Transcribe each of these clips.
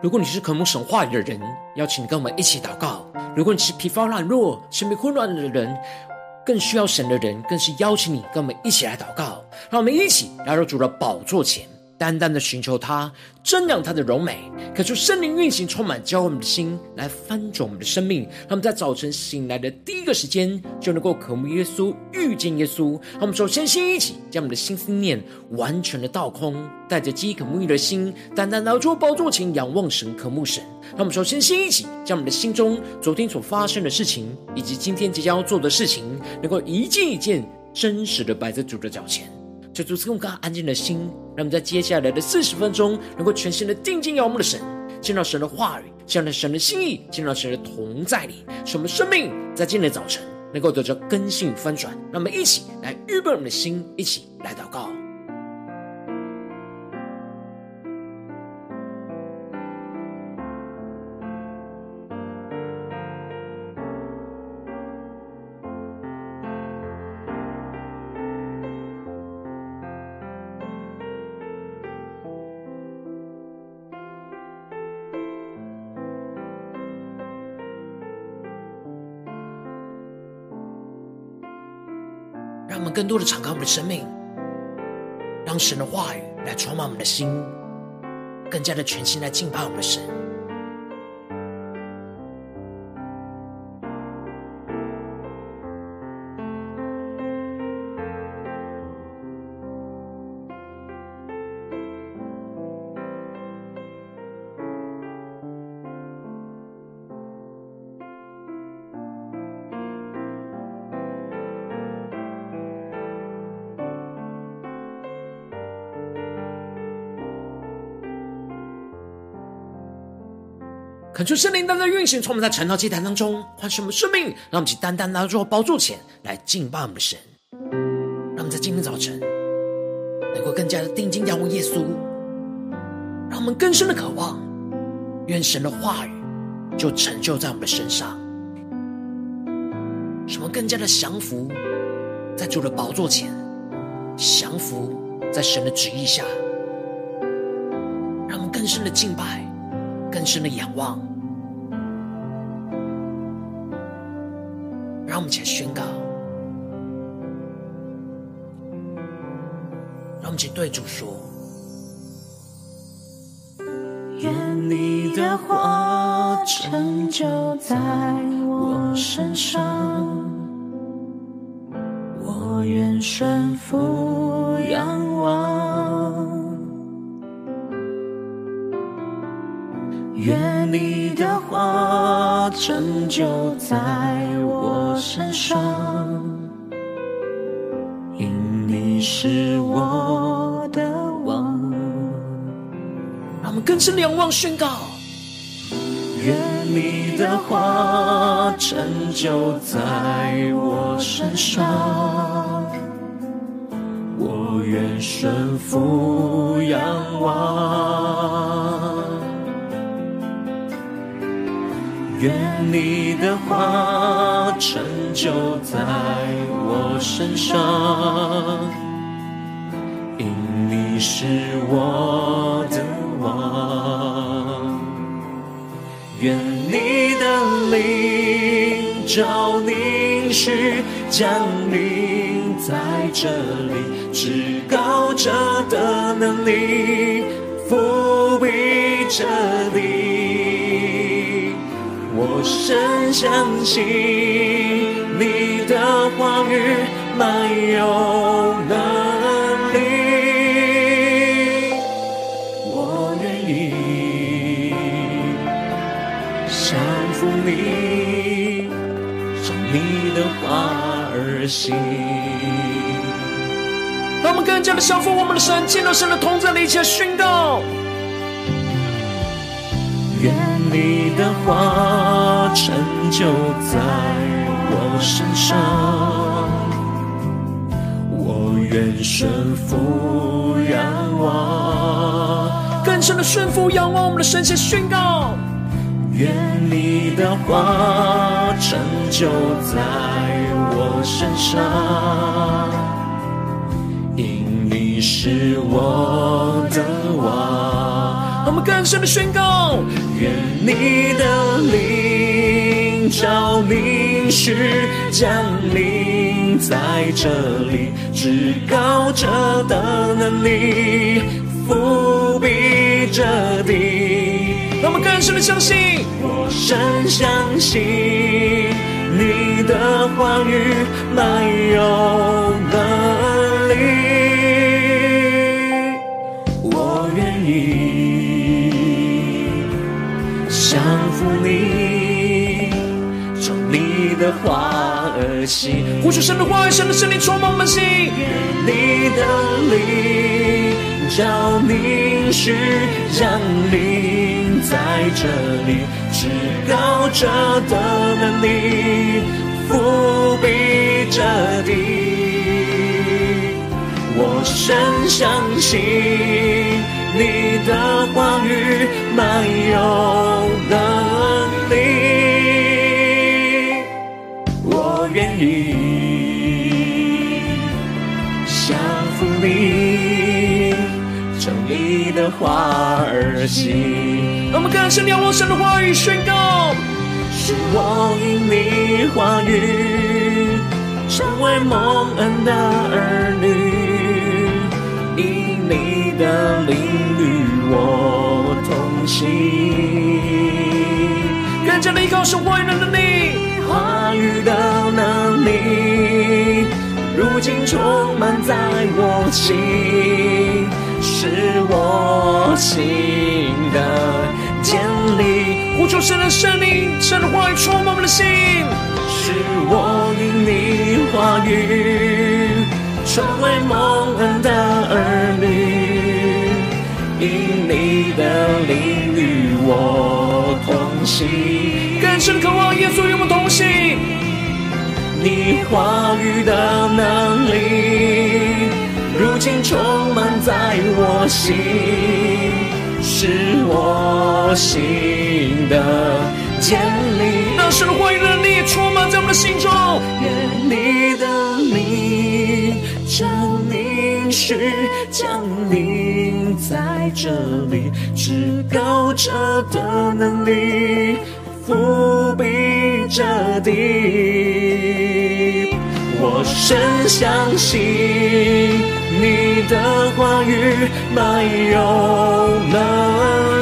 如果你是渴慕神话语的人，邀请你跟我们一起祷告；如果你是疲乏软弱、生命混乱的人，更需要神的人，更是邀请你跟我们一起来祷告。让我们一起来到主的宝座前。单单的寻求他，增长他的柔美，可求圣灵运行，充满教我们的心，来翻转我们的生命。让我们在早晨醒来的第一个时间，就能够渴慕耶稣，遇见耶稣。让我们首先先一起将我们的心思念完全的倒空，带着饥渴沐浴的心，单单来到宝座前仰望神，渴慕神。让我们首先先一起将我们的心中昨天所发生的事情，以及今天即将要做的事情，能够一件一件真实的摆在主的脚前。求主赐给我们刚安静的心，让我们在接下来的四十分钟，能够全心的定睛仰望的神，见到神的话语，见到神的心意，见到神的同在里，使我们生命在今天的早晨能够得着根性翻转。让我们一起来预备我们的心，一起来祷告。更多的敞开我们的生命，让神的话语来充满我们的心，更加的全心来敬拜我们的神。恳求圣灵单单运行，从我们在晨祷祭坛当中唤醒我们生命，让我们去单单拿到宝座前来敬拜我们的神。让我们在今天早晨能够更加的定睛仰望耶稣，让我们更深的渴望，愿神的话语就成就在我们的身上，使我们更加的降服？在主的宝座前，降服在神的旨意下，让我们更深的敬拜，更深的仰望。让我们一起宣告，让我们一起对主说：愿你的话成就在我身上，我愿顺服仰成就在我身上，因你是我的王。让我们更深仰望宣告。愿你的话成就在我身上，我愿顺服仰望。你的话成就在我身上，因你是我的王。愿你的灵照凝聚降临在这里，至高者的能力覆庇这里。我深相信你的话语满有能力，我愿意降服你，照你的话而行。让我们更加的降服我们的神，见到神的同在，一起宣告。的话成就在我身上，我愿顺服仰望。更深的顺服仰望，我们的神先宣告。愿你的话成就在我身上，因你是我的王。我们更深的宣告：愿你的灵照明是降临在这里，至高者的能力覆庇着地。我们更深的相信，我深相信你的话语话而行。呼出神的话语，神的圣灵充满我们心，你的灵照明师降临。在这里，至高者的能力覆庇着地，我深相信你的话语满有能的话而行。让我们更深仰望神的话语，宣告：是我因你话语成为蒙恩的儿女，因你的灵与我同行。更加的依靠神话语的能力，话语的能力，如今充满在我心，是我心的。建立，呼求神的圣灵，神的话语充满我们的心。是我因你话语成为蒙恩的儿女，因你的灵与我同行。更深渴望耶稣与我同行。你话语的能力，如今充满在我心。是我心的坚立，那神的话语的力充满在我们的心中。愿你的灵降临时降临在这里，至高者的能力覆庇着地，我深相信。你的话语满有能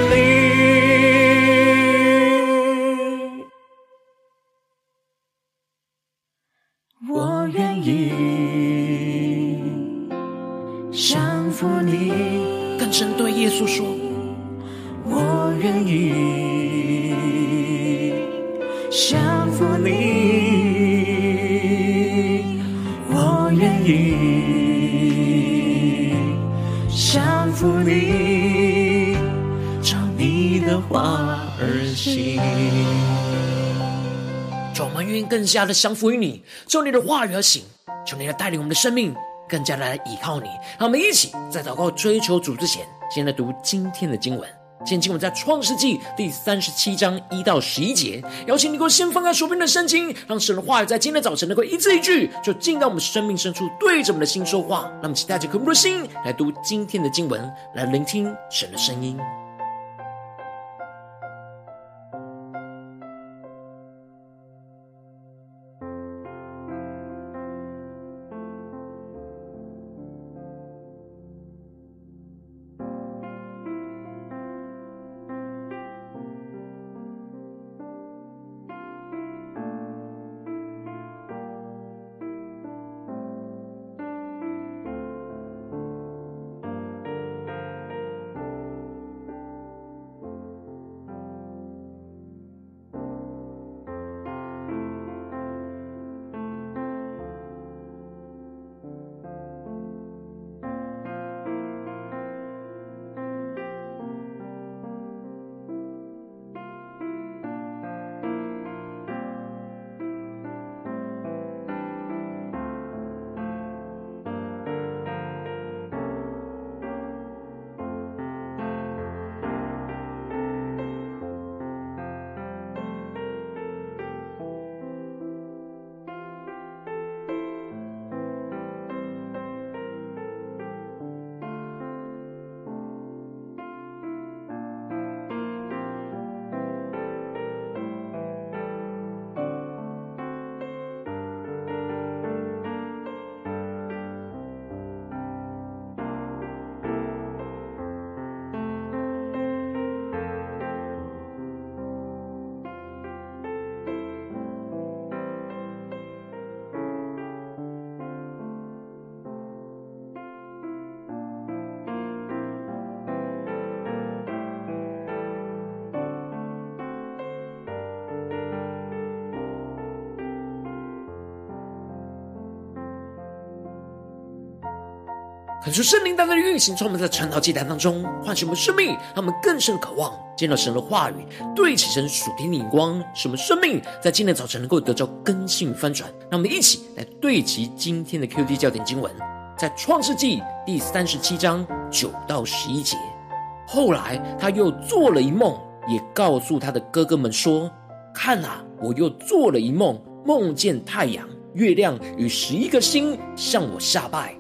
的话而行。主，我们愿意更加的降服于你，就你的话语而行。求你来带领我们的生命，更加的来依靠你。让我们一起在祷告追求主之前，先来读今天的经文。今天经文在创世纪第三十七章一到十一节，邀请你给我先翻开手边的圣经，让神的话语在今天早晨能够一字一句，就进到我们生命深处，对着我们的心说话。让我们期待着渴慕的心来读今天的经文，来聆听神的声音。看出圣灵大大的运行，充满在晨祷祭坛当中，唤醒我们生命，让我们更深渴望见到神的话语，对齐神属天的眼光，使我们生命在今天早晨能够得到更新翻转。让我们一起来对齐今天的 QD 焦点经文，在创世纪第三十七章九到十一节。后来他又做了一梦，也告诉他的哥哥们说：“看啊，我又做了一梦，梦见太阳、月亮与十一个星向我下拜。”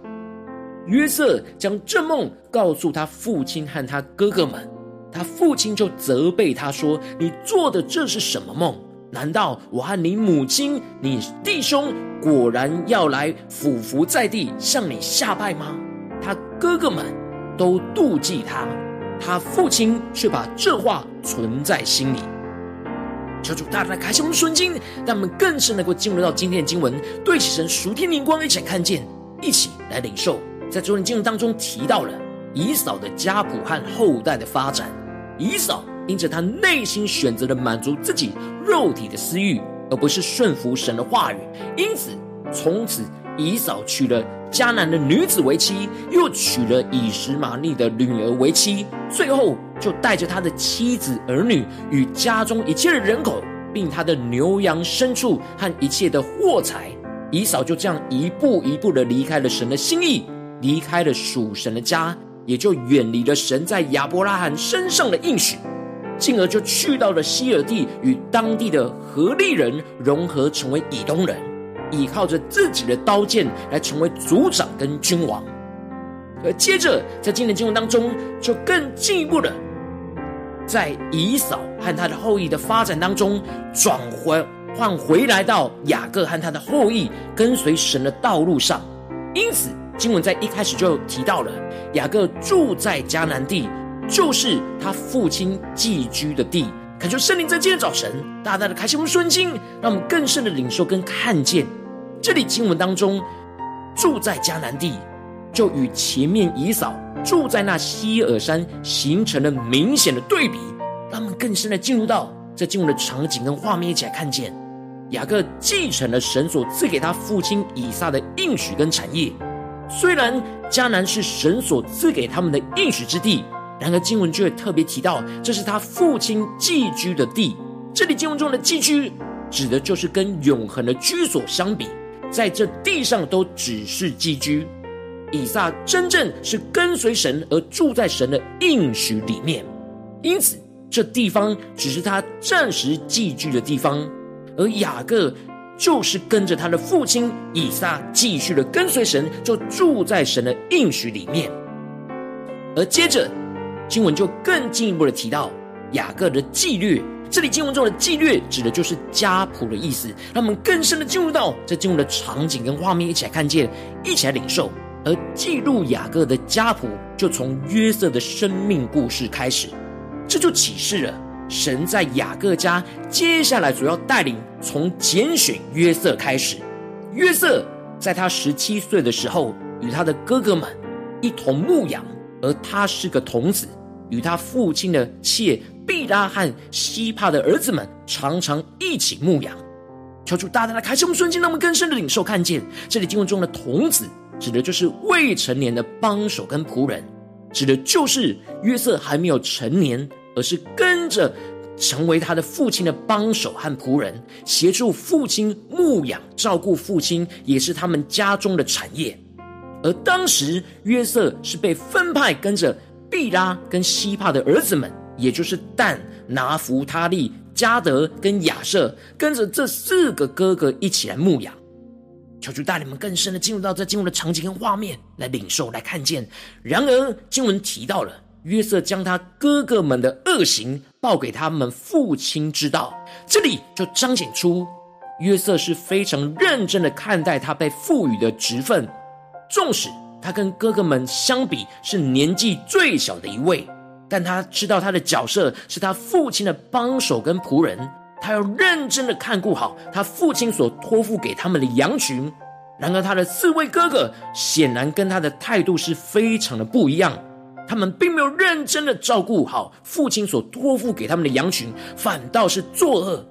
约瑟将这梦告诉他父亲和他哥哥们，他父亲就责备他说：“你做的这是什么梦？难道我和你母亲、你弟兄果然要来俯伏在地向你下拜吗？”他哥哥们都妒忌他，他父亲却把这话存在心里。求主大大开启我们的眼睛，让我们更是能够进入到今天的经文，对齐神属天灵光，一起来看见，一起来领受。在昨天经文当中提到了以扫的家谱和后代的发展。以扫因着他内心选择了满足自己肉体的私欲，而不是顺服神的话语，因此从此以扫娶了迦南的女子为妻，又娶了以实玛利的女儿为妻，最后就带着他的妻子儿女与家中一切的人口，并他的牛羊牲畜和一切的货财，以扫就这样一步一步的离开了神的心意。离开了属神的家，也就远离了神在亚伯拉罕身上的应许，进而就去到了西尔地，与当地的何利人融合，成为以东人，依靠着自己的刀剑来成为族长跟君王。而接着在今天的经文当中，就更进一步的，在以扫和他的后裔的发展当中，转回换回来到雅各和他的后裔跟随神的道路上，因此。经文在一开始就提到了雅各住在迦南地，就是他父亲寄居的地。恳求圣灵在今天早晨大大的开启我们顺经，让我们更深的领受跟看见。这里经文当中住在迦南地，就与前面以扫住在那西珥山形成了明显的对比。让我们更深的进入到这经文的场景跟画面，一起来看见雅各继承了神所赐给他父亲以撒的应许跟产业。虽然迦南是神所赐给他们的应许之地，然而经文却特别提到，这是他父亲寄居的地。这里经文中的寄居，指的就是跟永恒的居所相比，在这地上都只是寄居。以撒真正是跟随神而住在神的应许里面，因此这地方只是他暂时寄居的地方，而雅各。就是跟着他的父亲以撒继续的跟随神，就住在神的应许里面。而接着经文就更进一步的提到雅各的纪律，这里经文中的纪律指的就是家谱的意思。让我们更深的进入到这经文的场景跟画面，一起来看见，一起来领受。而记录雅各的家谱，就从约瑟的生命故事开始，这就启示了。神在雅各家接下来主要带领从拣选约瑟开始。约瑟在他十七岁的时候，与他的哥哥们一同牧羊，而他是个童子，与他父亲的妾毕拉和希帕的儿子们常常一起牧羊。求主大大的开启我们瞬间，让我们更深的领受看见，这里经文中的童子，指的就是未成年的帮手跟仆人，指的就是约瑟还没有成年。而是跟着成为他的父亲的帮手和仆人，协助父亲牧养、照顾父亲，也是他们家中的产业。而当时约瑟是被分派跟着毕拉跟希帕的儿子们，也就是但、拿弗他利、加德跟亚设，跟着这四个哥哥一起来牧养。求主带领们更深的进入到这经文的场景跟画面来领受、来看见。然而经文提到了。约瑟将他哥哥们的恶行报给他们父亲知道，这里就彰显出约瑟是非常认真的看待他被赋予的职分。纵使他跟哥哥们相比是年纪最小的一位，但他知道他的角色是他父亲的帮手跟仆人，他要认真的看顾好他父亲所托付给他们的羊群。然而他的四位哥哥显然跟他的态度是非常的不一样。他们并没有认真的照顾好父亲所托付给他们的羊群，反倒是作恶。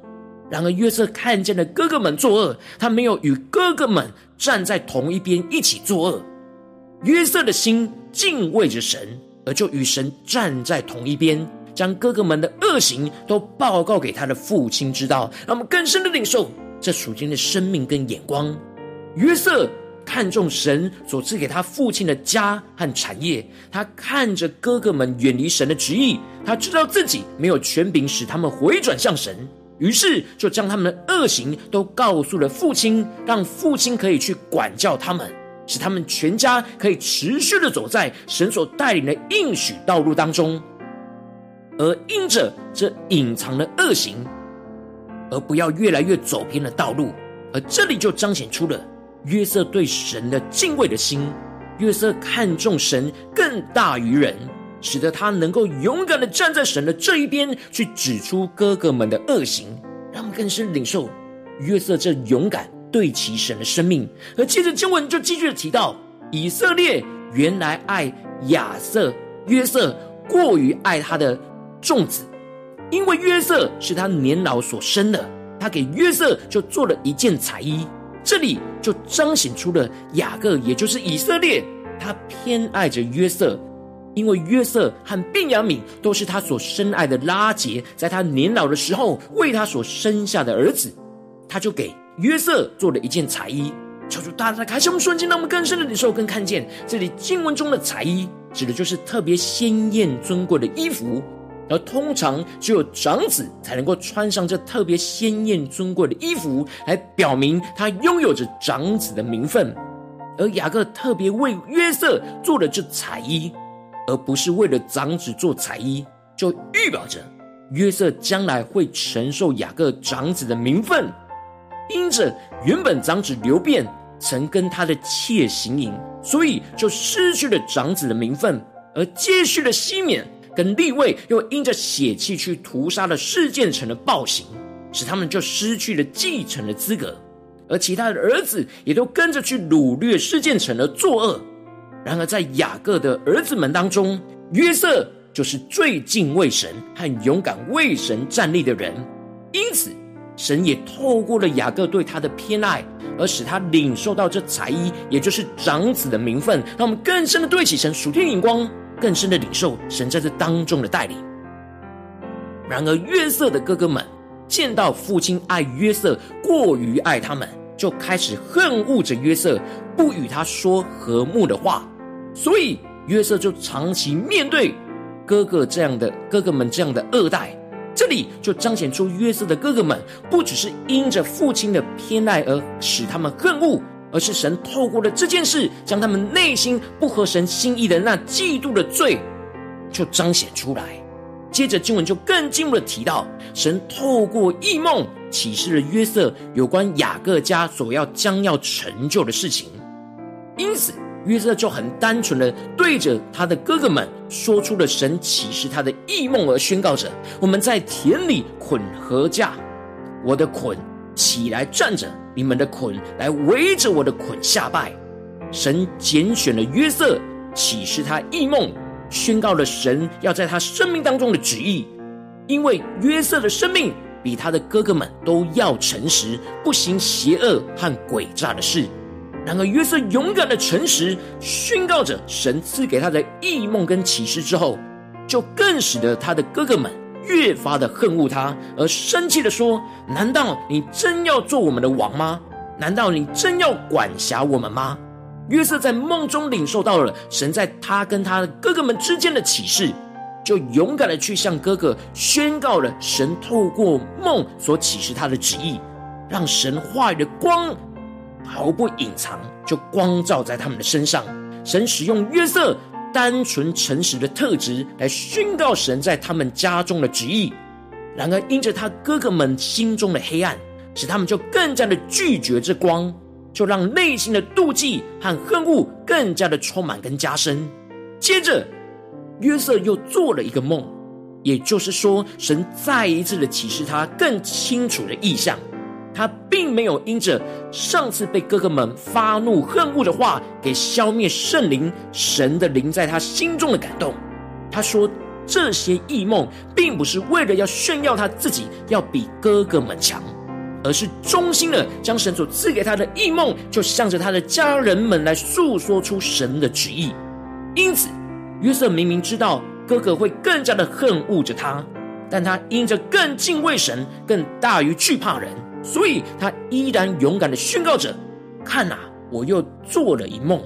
然而约瑟看见了哥哥们作恶，他没有与哥哥们站在同一边一起作恶。约瑟的心敬畏着神，而就与神站在同一边，将哥哥们的恶行都报告给他的父亲知道。让我们更深的领受这属天的生命跟眼光。约瑟看重神所赐给他父亲的家和产业，他看着哥哥们远离神的旨意，他知道自己没有权柄使他们回转向神。于是就将他们的恶行都告诉了父亲，让父亲可以去管教他们，使他们全家可以持续的走在神所带领的应许道路当中。而因着这隐藏的恶行，而不要越来越走偏了道路。而这里就彰显出了约瑟对神的敬畏的心。约瑟看重神更大于人。使得他能够勇敢的站在神的这一边，去指出哥哥们的恶行，让我们更深领受约瑟这勇敢对齐神的生命。而接着经文就继续提到，以色列原来爱亚瑟，约瑟过于爱他的众子，因为约瑟是他年老所生的，他给约瑟就做了一件彩衣。这里就彰显出了雅各，也就是以色列，他偏爱着约瑟。因为约瑟和便雅敏都是他所深爱的拉结，在他年老的时候为他所生下的儿子，他就给约瑟做了一件彩衣。求主大大开启我们瞬间，让我们更深的领受、更看见这里经文中的彩衣，指的就是特别鲜艳尊贵的衣服，而通常只有长子才能够穿上这特别鲜艳尊贵的衣服，来表明他拥有着长子的名分。而雅各特别为约瑟做了这彩衣。而不是为了长子做彩衣，就预表着约瑟将来会承受雅各长子的名分。因着原本长子流便曾跟他的妾行淫，所以就失去了长子的名分；而接续了西缅跟立位又因着血气去屠杀了示剑城的暴行，使他们就失去了继承的资格；而其他的儿子也都跟着去掳掠示剑城而作恶。然而，在雅各的儿子们当中，约瑟就是最敬畏神和勇敢为神站立的人。因此，神也透过了雅各对他的偏爱，而使他领受到这彩衣，也就是长子的名分。让我们更深的对起神属天眼光，更深的领受神在这当中的带领。然而，约瑟的哥哥们见到父亲爱约瑟过于爱他们，就开始恨恶着约瑟，不与他说和睦的话。所以约瑟就长期面对哥哥这样的哥哥们这样的恶待，这里就彰显出约瑟的哥哥们不只是因着父亲的偏爱而使他们恨恶，而是神透过了这件事，将他们内心不合神心意的那嫉妒的罪就彰显出来。接着经文就更进一步的提到，神透过异梦启示了约瑟有关雅各家所要将要成就的事情，因此。约瑟就很单纯的对着他的哥哥们说出了神启示他的异梦，而宣告着：“我们在田里捆禾稼，我的捆起来站着，你们的捆来围着我的捆下拜。”神拣选了约瑟，启示他异梦，宣告了神要在他生命当中的旨意。因为约瑟的生命比他的哥哥们都要诚实，不行邪恶和诡诈的事。然而，约瑟勇敢的诚实宣告着神赐给他的异梦跟启示之后，就更使得他的哥哥们越发的恨恶他，而生气的说：“难道你真要做我们的王吗？难道你真要管辖我们吗？”约瑟在梦中领受到了神在他跟他的哥哥们之间的启示，就勇敢的去向哥哥宣告了神透过梦所启示他的旨意，让神话语的光。毫不隐藏，就光照在他们的身上。神使用约瑟单纯诚实的特质来宣告神在他们家中的旨意。然而，因着他哥哥们心中的黑暗，使他们就更加的拒绝这光，就让内心的妒忌和恨恶更加的充满跟加深。接着，约瑟又做了一个梦，也就是说，神再一次的启示他更清楚的意象。他并没有因着上次被哥哥们发怒恨恶的话给消灭圣灵，神的灵在他心中的感动。他说这些异梦并不是为了要炫耀他自己要比哥哥们强，而是忠心的将神所赐给他的异梦，就向着他的家人们来诉说出神的旨意。因此，约瑟明明知道哥哥会更加的恨恶着他，但他因着更敬畏神，更大于惧怕人，所以他依然勇敢的宣告着：“看哪，我又做了一梦，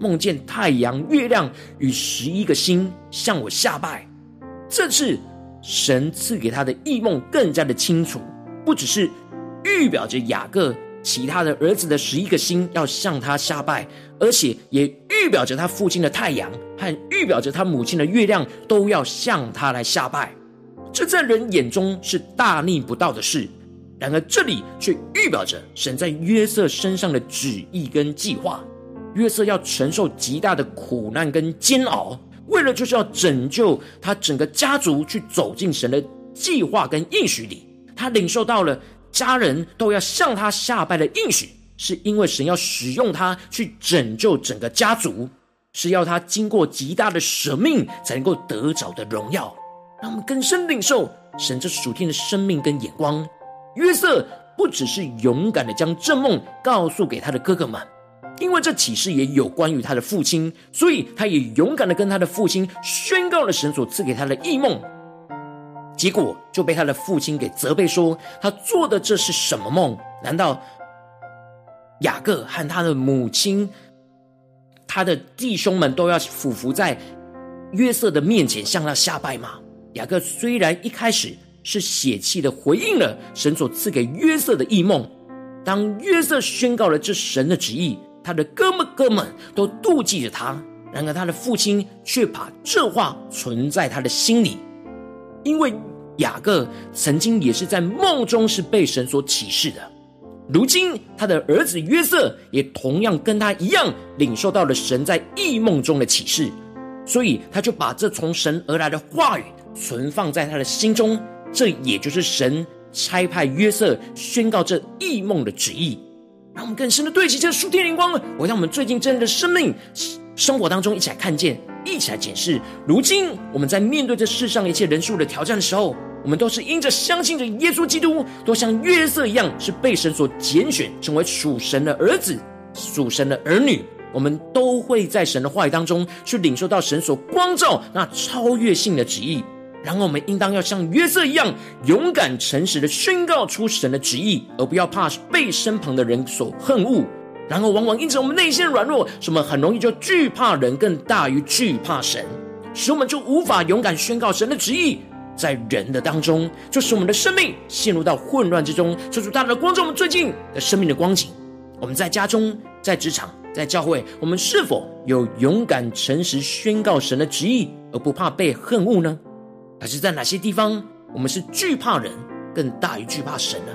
梦见太阳、月亮与十一个星向我下拜。”这次神赐给他的异梦更加的清楚，不只是。预表着雅各其他的儿子的十一个星要向他下拜，而且也预表着他父亲的太阳和预表着他母亲的月亮都要向他来下拜。这在人眼中是大逆不道的事，然而这里却预表着神在约瑟身上的旨意跟计划。约瑟要承受极大的苦难跟煎熬，为了就是要拯救他整个家族去走进神的计划跟应许里。他领受到了。家人都要向他下拜的应许，是因为神要使用他去拯救整个家族，是要他经过极大的舍命才能够得着的荣耀。让我们更深领受神这属天的生命跟眼光。约瑟不只是勇敢的将这梦告诉给他的哥哥们，因为这启示也有关于他的父亲，所以他也勇敢的跟他的父亲宣告了神所赐给他的异梦。结果就被他的父亲给责备说：“他做的这是什么梦？难道雅各和他的母亲、他的弟兄们都要俯伏在约瑟的面前向他下拜吗？”雅各虽然一开始是血气的回应了神所赐给约瑟的异梦，当约瑟宣告了这神的旨意，他的哥们哥们都妒忌着他。然而他的父亲却把这话存在他的心里。因为雅各曾经也是在梦中是被神所启示的，如今他的儿子约瑟也同样跟他一样领受到了神在异梦中的启示，所以他就把这从神而来的话语存放在他的心中。这也就是神差派约瑟宣告这异梦的旨意，让我们更深的对齐这属天灵光，我让我们最近真的生命生活当中一起来看见。一起来检视，如今我们在面对这世上一切人数的挑战的时候，我们都是因着相信着耶稣基督，都像约瑟一样，是被神所拣选，成为属神的儿子、属神的儿女。我们都会在神的话语当中去领受到神所光照那超越性的旨意。然后我们应当要像约瑟一样，勇敢诚实的宣告出神的旨意，而不要怕被身旁的人所恨恶。然后，往往因着我们内心软弱，使我们很容易就惧怕人，更大于惧怕神，使我们就无法勇敢宣告神的旨意。在人的当中，就使我们的生命陷入到混乱之中。求主大大的光照我们最近的生命的光景。我们在家中、在职场、在教会，我们是否有勇敢诚实宣告神的旨意，而不怕被恨恶呢？可是在哪些地方，我们是惧怕人，更大于惧怕神呢？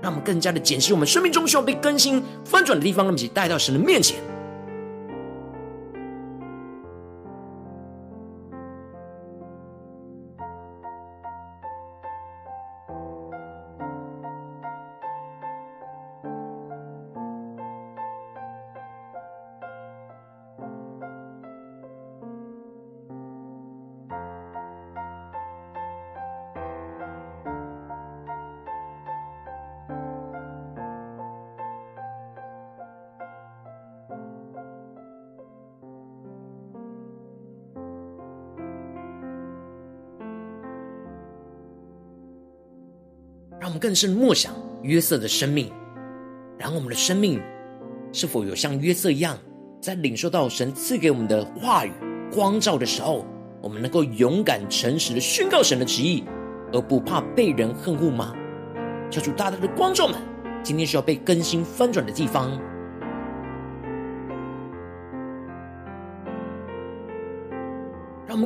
让我们更加的检视我们生命中需要被更新翻转的地方，让我们一起带到神的面前。让我们更是默想约瑟的生命，然后我们的生命是否有像约瑟一样，在领受到神赐给我们的话语光照的时候，我们能够勇敢诚实的宣告神的旨意，而不怕被人恨恶吗？求主大大的光照们，今天需要被更新翻转的地方。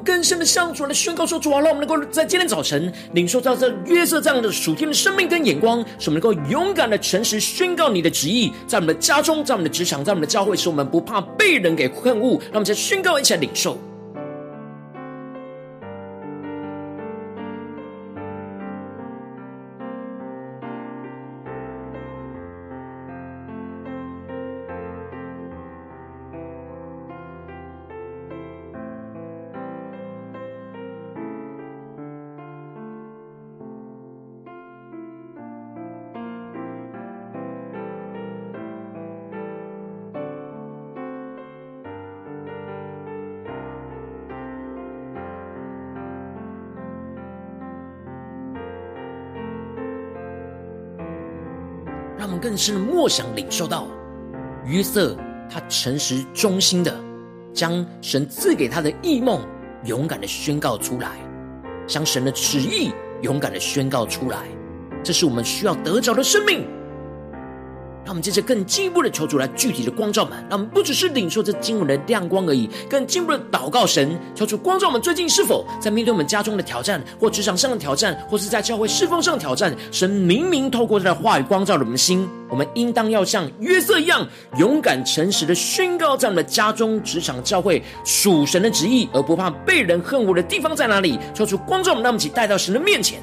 更深的向主来宣告说：“主啊，让我们能够在今天早晨领受到这约瑟这样的属天的生命跟眼光，使我们能够勇敢的诚实宣告你的旨意，在我们的家中，在我们的职场，在我们的教会，使我们不怕被人给恨恶。让我们再宣告一起来领受。”更深的默想领受到约瑟，他诚实忠心的将神赐给他的异梦勇敢的宣告出来，将神的旨意勇敢的宣告出来，这是我们需要得着的生命。让我们接着更进一步的求主来具体的光照们，让我们不只是领受这经文的亮光而已，更进一步的祷告神，求主光照我们最近是否在面对我们家中的挑战，或职场上的挑战，或是在教会侍奉上的挑战。神明明透过他的话语光照了我们的心，我们应当要像约瑟一样，勇敢诚实的宣告在我们的家中、职场、教会属神的旨意，而不怕被人恨恶的地方在哪里？求主光照我们，让我们一起带到神的面前。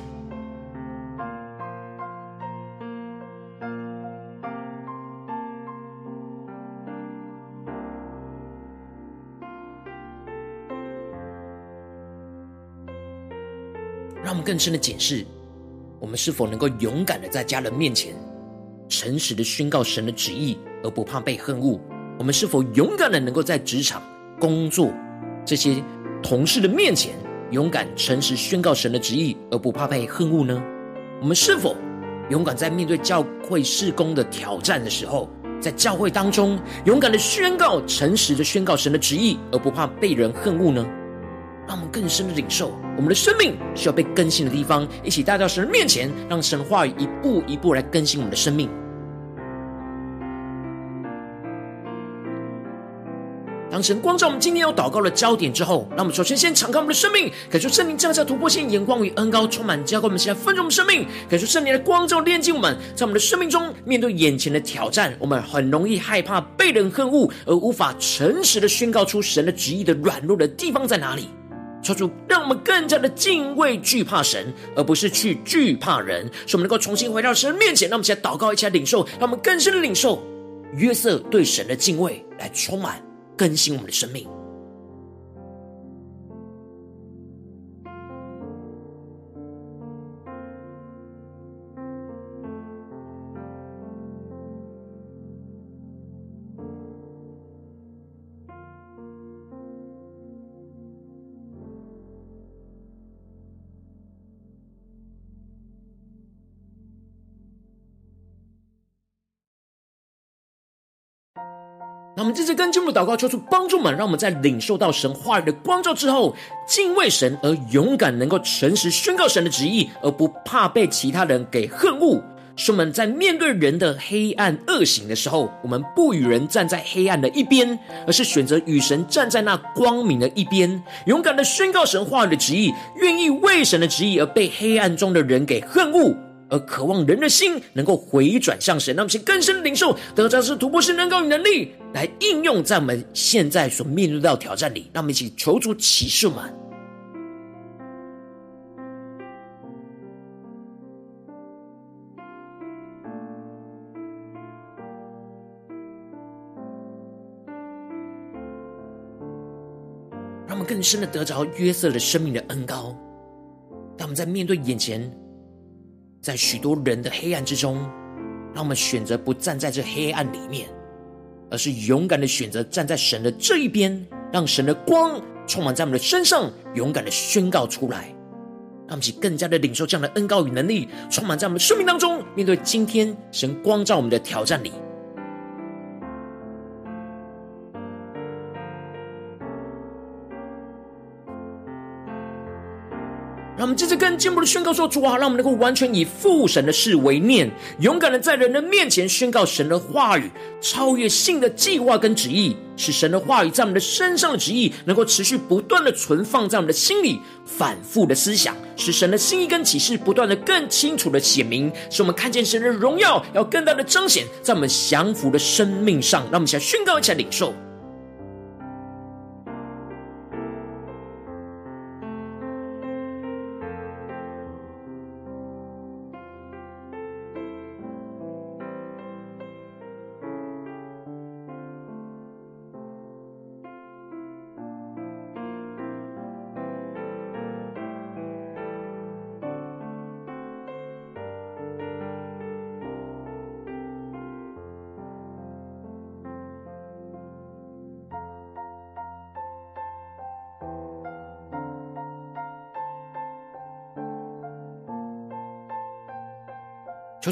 更深的检视，我们是否能够勇敢的在家人面前，诚实的宣告神的旨意，而不怕被恨恶？我们是否勇敢的能够在职场、工作这些同事的面前，勇敢诚实宣告神的旨意，而不怕被恨恶呢？我们是否勇敢在面对教会事工的挑战的时候，在教会当中勇敢的宣告、诚实的宣告神的旨意，而不怕被人恨恶呢？让我们更深的领受，我们的生命需要被更新的地方，一起带到神的面前，让神话语一步一步来更新我们的生命。当神光照我们今天要祷告的焦点之后，让我们首先先敞开我们的生命，感受圣灵降下突破性眼光与恩膏，充满浇灌我们，现在分盛我们生命，感受圣灵的光照炼净我们，在我们的生命中面对眼前的挑战，我们很容易害怕被人恨恶，而无法诚实的宣告出神的旨意的软弱的地方在哪里？求主让我们更加的敬畏惧怕神，而不是去惧怕人，使我们能够重新回到神面前。让我们一起来祷告，一起来领受，让我们更深的领受约瑟对神的敬畏，来充满更新我们的生命。那我们这次跟进入祷告，求主帮助们，让我们在领受到神话语的光照之后，敬畏神而勇敢，能够诚实宣告神的旨意，而不怕被其他人给恨恶。使我们在面对人的黑暗恶行的时候，我们不与人站在黑暗的一边，而是选择与神站在那光明的一边，勇敢的宣告神话语的旨意，愿意为神的旨意而被黑暗中的人给恨恶。而渴望人的心能够回转向神，让我们先更深领受，得着是突破性能高与能力，来应用在我们现在所面对到挑战里。让我们一起求助启示们，让我们更深的得着约瑟的生命的恩膏。当我们在面对眼前。在许多人的黑暗之中，让我们选择不站在这黑暗里面，而是勇敢的选择站在神的这一边，让神的光充满在我们的身上，勇敢的宣告出来，让我们更加的领受这样的恩膏与能力，充满在我们生命当中，面对今天神光照我们的挑战里。让我们接着更进一步的宣告说：“主啊，让我们能够完全以父神的事为念，勇敢的在人的面前宣告神的话语，超越性的计划跟旨意，使神的话语在我们的身上的旨意能够持续不断的存放在我们的心里，反复的思想，使神的心意跟启示不断的更清楚的显明，使我们看见神的荣耀要更大的彰显在我们降服的生命上。让我们一起来宣告，一起领受。”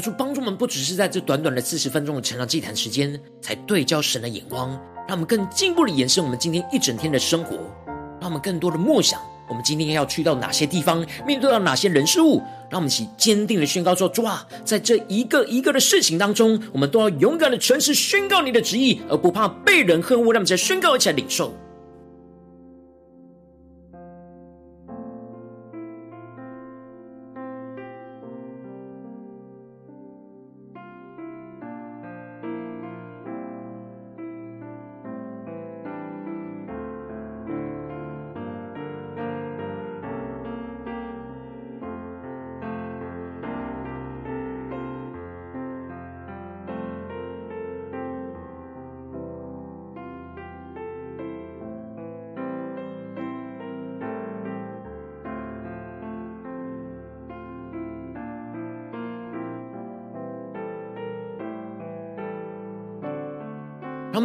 求帮助我们，不只是在这短短的四十分钟的晨祷祭坛时间，才对焦神的眼光，让我们更进一步的延伸我们今天一整天的生活，让我们更多的默想，我们今天要去到哪些地方，面对到哪些人事物，让我们一起坚定的宣告说：主啊，在这一个一个的事情当中，我们都要勇敢的诚实宣告你的旨意，而不怕被人恨恶。让我们在宣告一起来领受。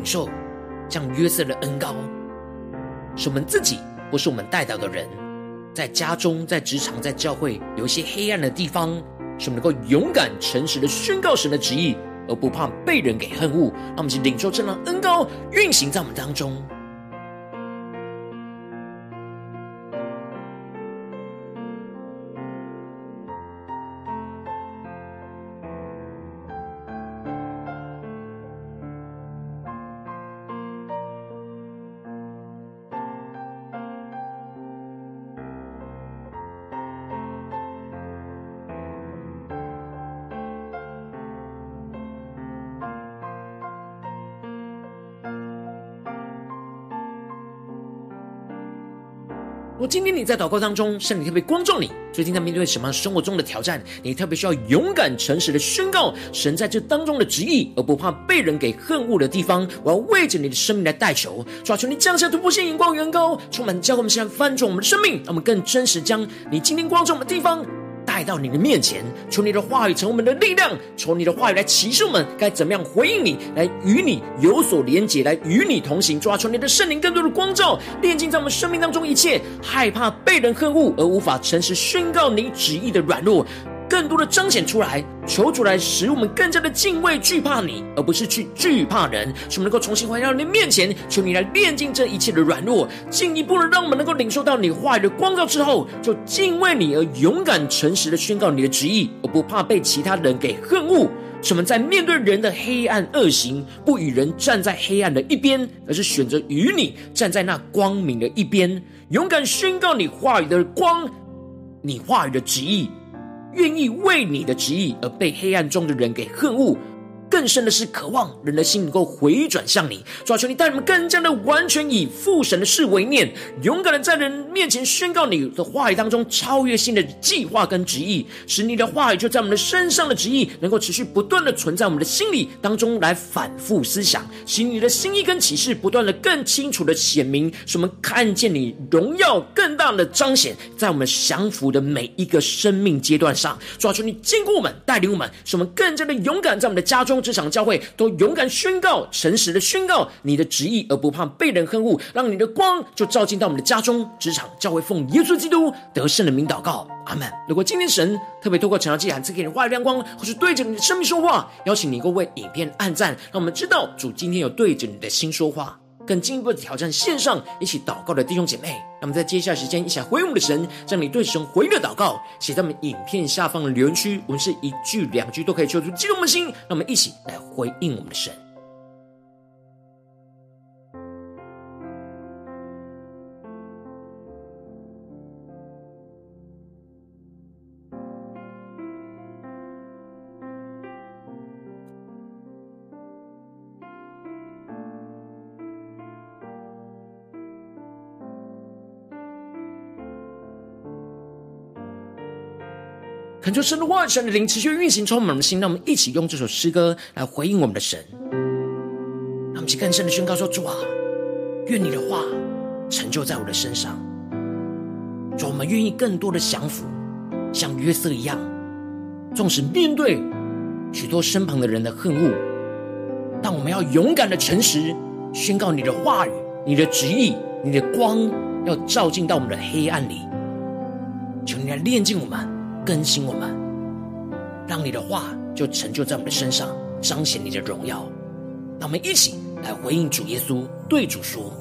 领受，像约瑟的恩膏，是我们自己或是我们带到的人，在家中、在职场、在教会，有一些黑暗的地方，是我们能够勇敢、诚实的宣告神的旨意，而不怕被人给恨恶。让我们去领受这样恩膏运行在我们当中。我今天你在祷告当中，圣灵特别光照你，最近在面对什么样生活中的挑战？你特别需要勇敢、诚实的宣告神在这当中的旨意，而不怕被人给恨恶的地方。我要为着你的生命来代求，抓住你降下突破性眼光，远高充满教会，我们现在翻转我们的生命，让我们更真实将你今天光照我们的地方。来到你的面前，求你的话语成我们的力量，求你的话语来启示我们该怎么样回应你，来与你有所连接，来与你同行。抓住你的圣灵更多的光照，炼净在我们生命当中一切害怕被人恨恶而无法诚实宣告你旨意的软弱。更多的彰显出来，求主来使我们更加的敬畏惧怕你，而不是去惧怕人，使我们能够重新回到你的面前，求你来炼净这一切的软弱，进一步的让我们能够领受到你话语的光照之后，就敬畏你而勇敢诚实的宣告你的旨意，而不怕被其他人给恨恶。使我们在面对人的黑暗恶行，不与人站在黑暗的一边，而是选择与你站在那光明的一边，勇敢宣告你话语的光，你话语的旨意。愿意为你的旨意而被黑暗中的人给恨恶。更深的是，渴望人的心能够回转向你，主啊，求你带你们更加的完全以父神的事为念，勇敢的在人面前宣告你的话语当中超越性的计划跟旨意，使你的话语就在我们的身上的旨意能够持续不断的存在我们的心里当中来反复思想，使你的心意跟启示不断的更清楚的显明，使我们看见你荣耀更大的彰显在我们降服的每一个生命阶段上，主啊，求你坚固我们，带领我们，使我们更加的勇敢在我们的家中。职场教会都勇敢宣告、诚实的宣告你的旨意，而不怕被人恨恶，让你的光就照进到我们的家中、职场教会，奉耶稣基督得胜的名祷告，阿门。如果今天神特别透过晨祷祭坛赐给你话语亮光，或是对着你的生命说话，邀请你够为影片按赞，让我们知道主今天有对着你的心说话。更进一步的挑战线上一起祷告的弟兄姐妹，那么在接下来时间一起来回应我们的神，将你对神回应的祷告写在我们影片下方的留言区，我们是一句两句都可以求出激动的心，那么一起来回应我们的神。恳求神的话语、神的灵持续运行，充满我们的心。让我们一起用这首诗歌来回应我们的神。让我们去更深的宣告说：主啊，愿你的话成就在我的身上。主，我们愿意更多的降服，像约瑟一样，纵使面对许多身旁的人的恨恶，但我们要勇敢的诚实宣告你的话语、你的旨意、你的光，要照进到我们的黑暗里。求你来炼净我们，更新我们，让你的话就成就在我们的身上，彰显你的荣耀。让我们一起来回应主耶稣，对主说：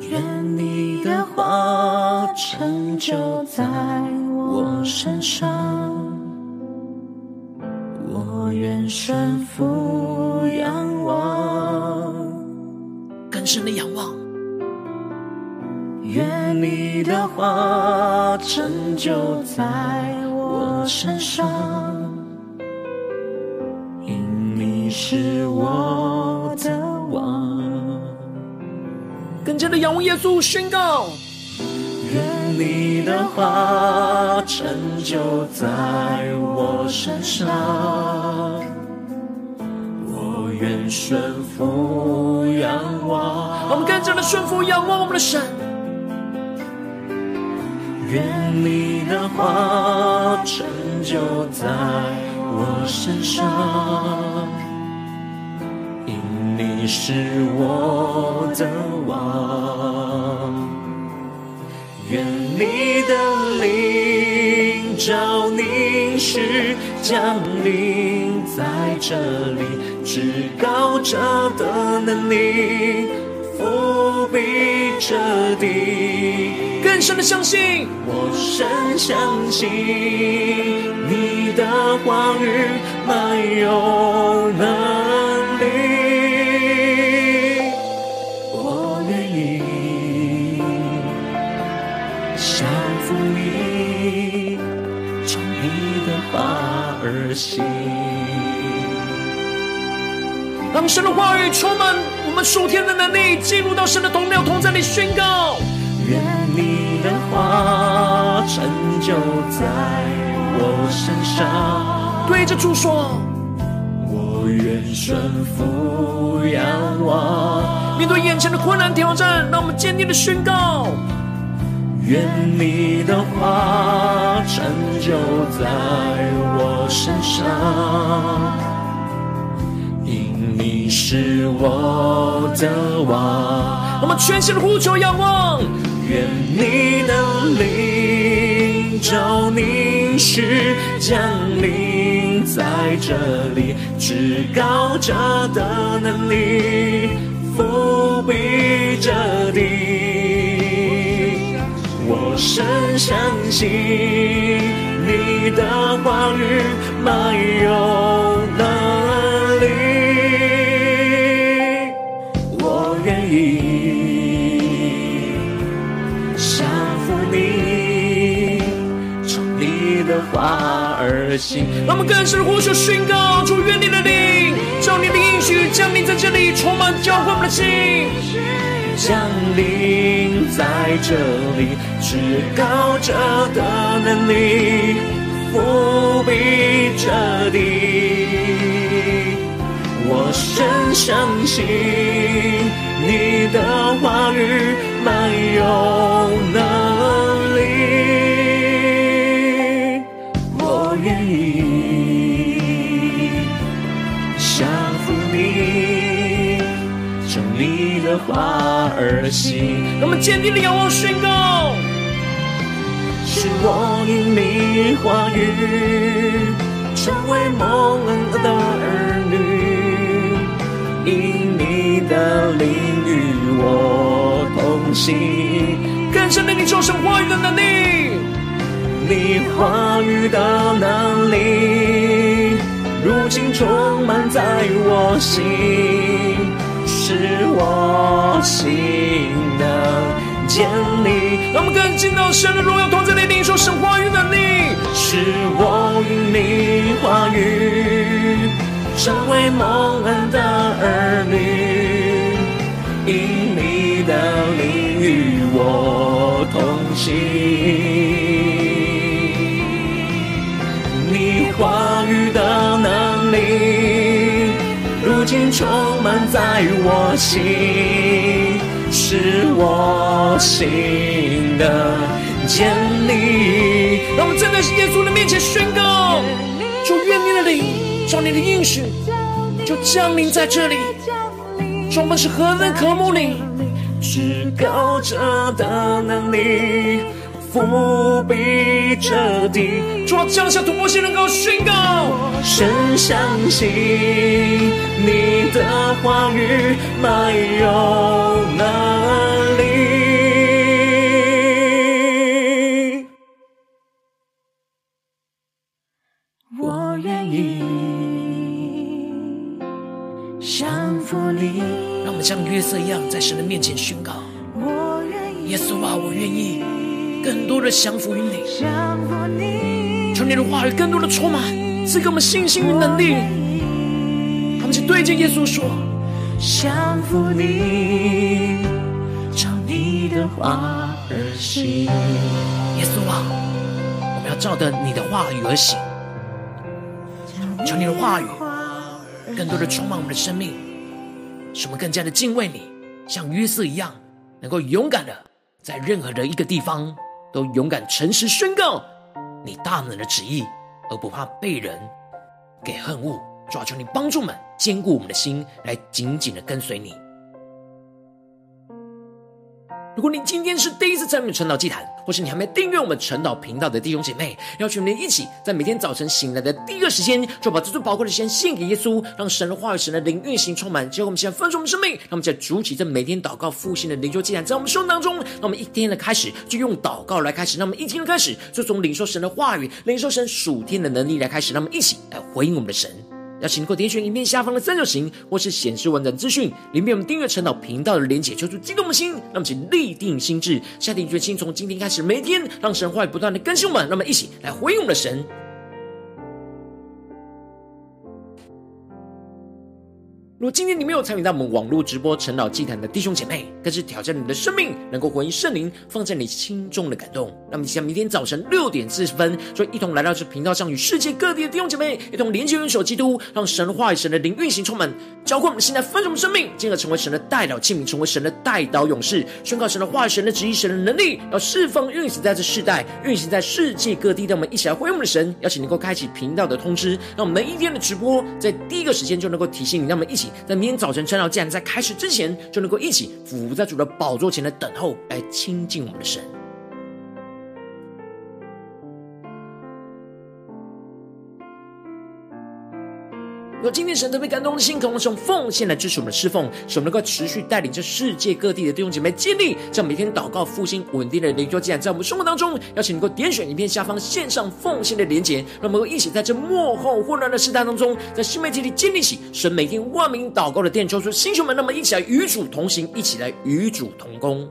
愿你的话成就在我身上，我愿顺服仰望，更深的仰望。愿你的话成就在我身上，因你是我的王。更加的仰望耶稣，宣告：愿你的话成就在我身上，我愿顺服仰望。我们更加的顺服仰望我们的神。愿你的话成就在我身上，因你是我的王。愿你的灵照凝视降临在这里，至高者的能力覆庇彻底。更深的相信，我深相信你的话语满有能力，我愿意降服你，从你的话而行。让神的话语充满我们属天的能力，进入到神的同僚同在里宣告。愿你的话成就在我身上，对着主说，我愿顺服仰望。面对眼前的困难挑战，让我们坚定的宣告：愿你的话成就在我身上，因你是我的王。我们全心的呼求仰望。愿你的灵召凝视降临在这里，至高者的能力覆庇这地。我深相信你的话语满有话而行，让我们更深呼求宣告：主，愿你的灵，照你的应许降临在这里，充满教会我们的心，降临在这里，至高者的能力覆庇这地。我深相信你的话语满有话而行，我们坚定的仰望宣告，是我因你话语成为蒙恩的儿女，因你的灵与我同行，更深的领受神话语的能力，你话语的能力，如今充满在我心。是我心的坚力。让我们更进到神的荣耀同在里，领受神话语能力，是我与你话语，成为蒙恩的儿女，因你的灵与我同行，你话。经充满在我心，是我心的坚立。让我们站在耶稣的面前宣告：主，愿你的灵，照你的应许，就降临在这里。主，我们是何等渴慕你，至高者的能力。伏笔彻底，主啊，降下突破性能够宣告。深相信你的话语没有能力。我愿意降服你。让我们像约瑟一样，在神的面前宣告：我愿意，耶稣啊，我愿意。更多的降服于你，求你的话语更多的充满，赐给我们信心与能力。他们就对着耶稣说：“降服你，照你的话而行。”耶稣啊，我们要照着你的话语而行。求你的话语更多的充满我们的生命，使我们更加的敬畏你，像约瑟一样，能够勇敢的在任何的一个地方。都勇敢诚实宣告你大能的旨意，而不怕被人给恨恶。抓住，你帮助们，坚固我们的心，来紧紧的跟随你。如果你今天是第一次参与晨祷祭坛，或是你还没订阅我们晨祷频道的弟兄姐妹，邀请你一起在每天早晨醒来的第一个时间，就把这最宝贵的先献给耶稣，让神的话语、神的灵运行充满。结果我们现在分盛我们生命，让我们在主起这每天祷告复兴的灵修祭坛，在我们生命当中，让我们一天的开始就用祷告来开始，让我们一天的开始就从领受神的话语、领受神属天的能力来开始，让我们一起来回应我们的神。要请你点选影片下方的三角形，或是显示完整资讯。里面，我们订阅陈祷频道的连结，求出激动的心，那么请立定心智，下定决心，从今天开始，每天让神话语不断的更新我们，那么一起来回应我们的神。如果今天你没有参与到我们网络直播陈老祭坛的弟兄姐妹，更是挑战你的生命，能够回应圣灵放在你心中的感动。那么，像明天早晨六点四十分，就一同来到这频道上，与世界各地的弟兄姐妹一同连接、元首基督，让神的话语、神的灵运行充满，浇灌我们现在丰盛的生命，进而成为神的代祷器皿，成为神的代祷勇士，宣告神的话语、神的旨意、神的能力，要释放运行在这世代，运行在世界各地。让我们一起来回应我们的神，邀请能够开启频道的通知，让我们每一天的直播在第一个时间就能够提醒你，让我们一起。在明天早晨晨祷，既然在开始之前，就能够一起伏在主的宝座前来等候，来亲近我们的神。若今天神特别感动的心，渴望用奉献来支持我们的侍奉，使我们能够持续带领着世界各地的弟兄姐妹建立这样每天祷告复兴稳定的灵修既然，在我们生活当中，邀请能够点选影片下方线上奉献的连结，让我们一起在这幕后混乱的时代当中，在新媒体里建立起神每天万名祷告的殿，抽出弟兄们，那么一起来与主同行，一起来与主同工。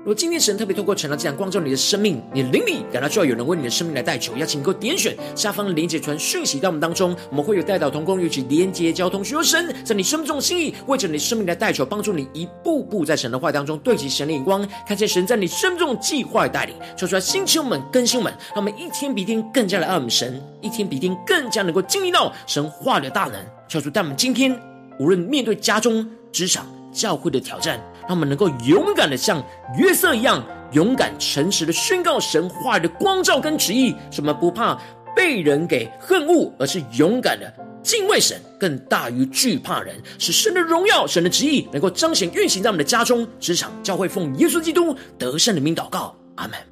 如果今天神特别透过晨祷这样光照你的生命，你的灵里感到就要有人为你的生命来代求，邀请你能够点选下方的连结传讯息到我们当中，我们会有代祷同工，一起连结交通，寻求神在你生命中的心意，为着你生命来代求，帮助你一步步在神的话当中对齐神的眼光，看见神在你生命中的计划带领，求出来新球们更新们，让我们一天比一天更加的爱我们神，一天比一天更加能够经历到神话的大能，求主带我们今天无论面对家中、职场、教会的挑战。他们能够勇敢的像约瑟一样，勇敢诚实的宣告神话语的光照跟旨意，什么不怕被人给恨恶，而是勇敢的敬畏神，更大于惧怕人，使神的荣耀、神的旨意能够彰显运行在我们的家中、职场、教会，奉耶稣基督得胜的名祷告，阿门。